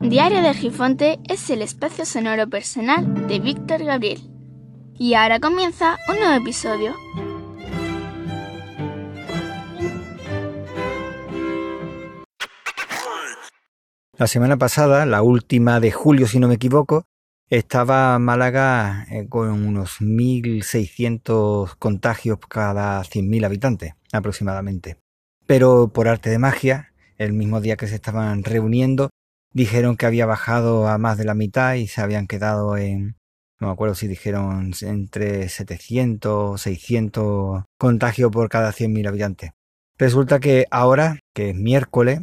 Diario de Gifonte es el espacio sonoro personal de Víctor Gabriel. Y ahora comienza un nuevo episodio. La semana pasada, la última de julio si no me equivoco, estaba Málaga eh, con unos 1.600 contagios cada 100.000 habitantes aproximadamente. Pero por arte de magia, el mismo día que se estaban reuniendo, dijeron que había bajado a más de la mitad y se habían quedado en, no me acuerdo si dijeron entre 700 600 contagios por cada 100.000 habitantes. Resulta que ahora, que es miércoles,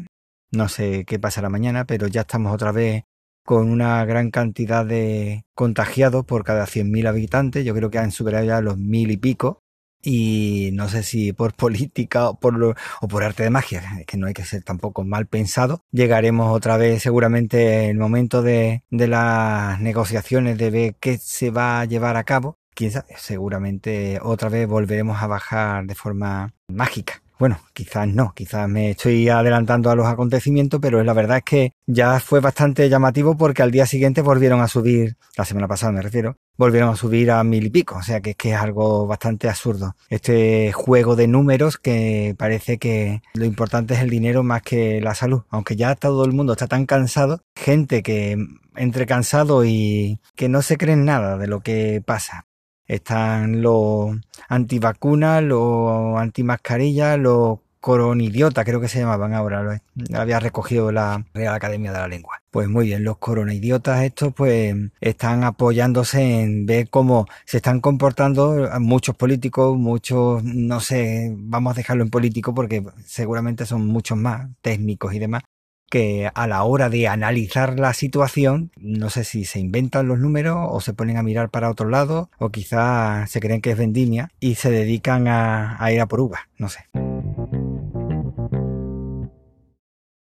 no sé qué pasará mañana, pero ya estamos otra vez con una gran cantidad de contagiados por cada 100.000 habitantes. Yo creo que han superado ya los mil y pico y no sé si por política o por, arte de magia, que no hay que ser tampoco mal pensado, llegaremos otra vez seguramente en el momento de, de las negociaciones de ver qué se va a llevar a cabo. Quién sabe, seguramente otra vez volveremos a bajar de forma mágica. Bueno, quizás no, quizás me estoy adelantando a los acontecimientos, pero la verdad es que ya fue bastante llamativo porque al día siguiente volvieron a subir, la semana pasada me refiero, volvieron a subir a mil y pico, o sea que es que es algo bastante absurdo. Este juego de números que parece que lo importante es el dinero más que la salud, aunque ya todo el mundo está tan cansado, gente que entre cansado y que no se creen nada de lo que pasa. Están los antivacunas, los antimascarillas, los coronidiotas, creo que se llamaban ahora, lo había recogido la Real Academia de la Lengua. Pues muy bien, los coronidiotas estos pues están apoyándose en ver cómo se están comportando muchos políticos, muchos, no sé, vamos a dejarlo en político porque seguramente son muchos más técnicos y demás, que a la hora de analizar la situación, no sé si se inventan los números o se ponen a mirar para otro lado o quizás se creen que es vendimia y se dedican a, a ir a por uvas, no sé.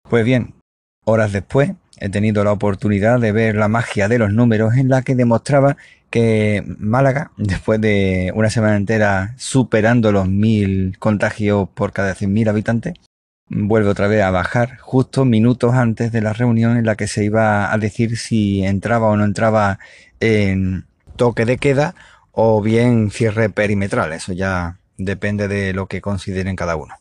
Pues bien, horas después he tenido la oportunidad de ver la magia de los números en la que demostraba que Málaga, después de una semana entera superando los mil contagios por cada 100.000 habitantes, vuelve otra vez a bajar justo minutos antes de la reunión en la que se iba a decir si entraba o no entraba en toque de queda o bien cierre perimetral. Eso ya depende de lo que consideren cada uno.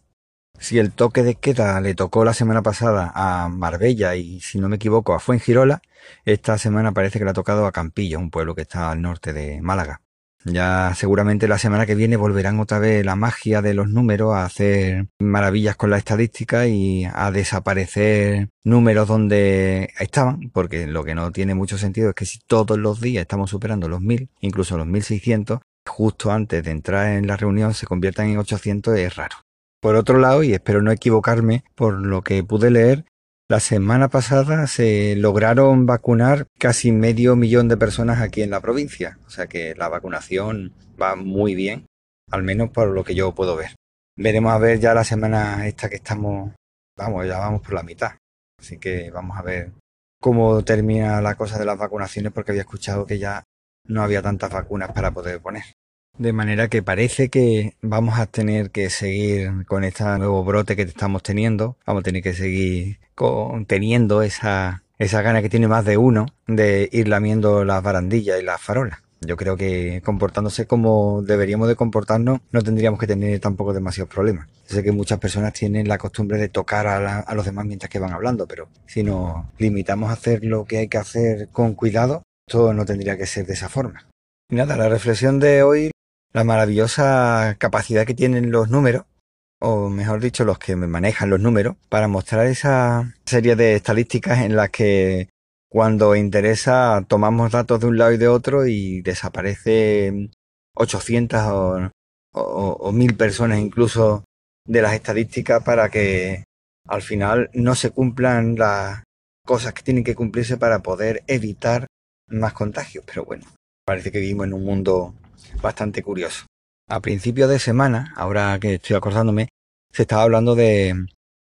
Si el toque de queda le tocó la semana pasada a Marbella y si no me equivoco a Fuengirola, esta semana parece que le ha tocado a Campillo, un pueblo que está al norte de Málaga. Ya seguramente la semana que viene volverán otra vez la magia de los números a hacer maravillas con la estadística y a desaparecer números donde estaban, porque lo que no tiene mucho sentido es que si todos los días estamos superando los 1000, incluso los 1600, justo antes de entrar en la reunión se conviertan en 800 es raro. Por otro lado, y espero no equivocarme por lo que pude leer, la semana pasada se lograron vacunar casi medio millón de personas aquí en la provincia. O sea que la vacunación va muy bien, al menos por lo que yo puedo ver. Veremos a ver ya la semana esta que estamos, vamos, ya vamos por la mitad. Así que vamos a ver cómo termina la cosa de las vacunaciones porque había escuchado que ya no había tantas vacunas para poder poner. De manera que parece que vamos a tener que seguir con este nuevo brote que estamos teniendo. Vamos a tener que seguir teniendo esa, esa gana que tiene más de uno de ir lamiendo las barandillas y las farolas. Yo creo que comportándose como deberíamos de comportarnos no tendríamos que tener tampoco demasiados problemas. sé que muchas personas tienen la costumbre de tocar a, a los demás mientras que van hablando, pero si nos limitamos a hacer lo que hay que hacer con cuidado, todo no tendría que ser de esa forma. Y nada, la reflexión de hoy la maravillosa capacidad que tienen los números, o mejor dicho, los que manejan los números, para mostrar esa serie de estadísticas en las que cuando interesa tomamos datos de un lado y de otro y desaparecen 800 o, o, 1000 personas incluso de las estadísticas para que al final no se cumplan las cosas que tienen que cumplirse para poder evitar más contagios. Pero bueno, parece que vivimos en un mundo bastante curioso. A principio de semana, ahora que estoy acordándome, se estaba hablando de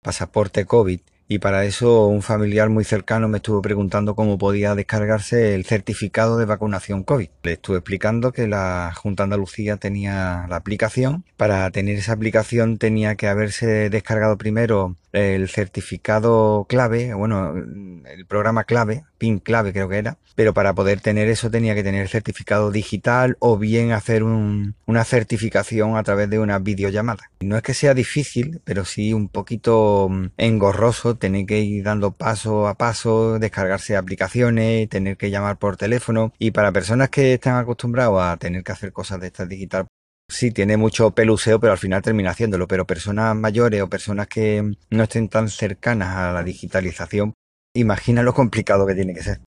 pasaporte COVID y para eso un familiar muy cercano me estuvo preguntando cómo podía descargarse el certificado de vacunación COVID. Le estuve explicando que la Junta Andalucía tenía la aplicación. Para tener esa aplicación tenía que haberse descargado primero el certificado clave, bueno, el programa clave, PIN clave creo que era, pero para poder tener eso tenía que tener certificado digital o bien hacer una certificación a través de una videollamada. No es que sea difícil, pero sí un poquito mm, engorroso tener que ir dando paso a paso, descargarse aplicaciones, tener que llamar por teléfono y para personas que están acostumbrados a tener que hacer cosas de estas digital sí tiene mucho peluseo, pero al final termina haciéndolo. Pero personas mayores o personas que no estén tan cercanas a la digitalización, imagina lo complicado que tiene que ser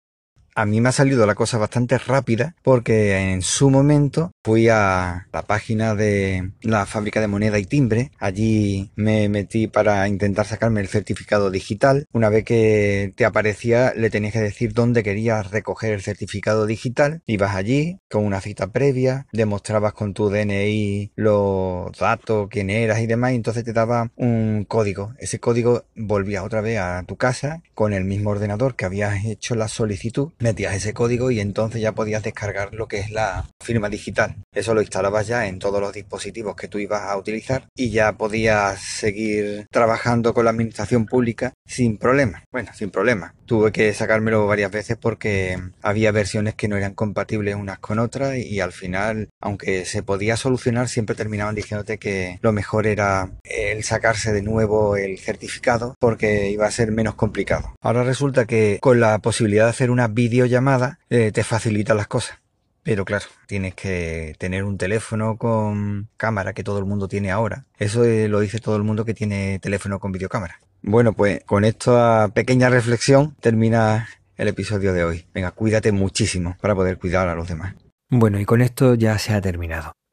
a mí me ha salido la cosa bastante rápida porque en su momento fui a la página de la fábrica de moneda y timbre. Allí me metí para intentar sacarme el certificado digital. Una vez que te aparecía, le tenías que decir dónde querías recoger el certificado digital. Ibas allí con una cita previa, demostrabas con tu DNI los datos, quién eras y demás, y entonces te daba un código. Ese código volvía otra vez a tu casa con el mismo ordenador que habías hecho la solicitud metías ese código y entonces ya podías descargar lo que es la firma digital. Eso lo instalabas ya en todos los dispositivos que tú ibas a utilizar y ya podías seguir trabajando con la administración pública sin problema. Bueno, sin problema. Tuve que sacármelo varias veces porque había versiones que no eran compatibles unas con otras y al final, aunque se podía solucionar, siempre terminaban diciéndote que lo mejor era el sacarse de nuevo el certificado porque iba a ser menos complicado. Ahora resulta que con la posibilidad de hacer una videollamada eh, te facilita las cosas. Pero claro, tienes que tener un teléfono con cámara que todo el mundo tiene ahora. Eso eh, lo dice todo el mundo que tiene teléfono con videocámara. Bueno, pues con esta pequeña reflexión termina el episodio de hoy. Venga, cuídate muchísimo para poder cuidar a los demás. Bueno, y con esto ya se ha terminado.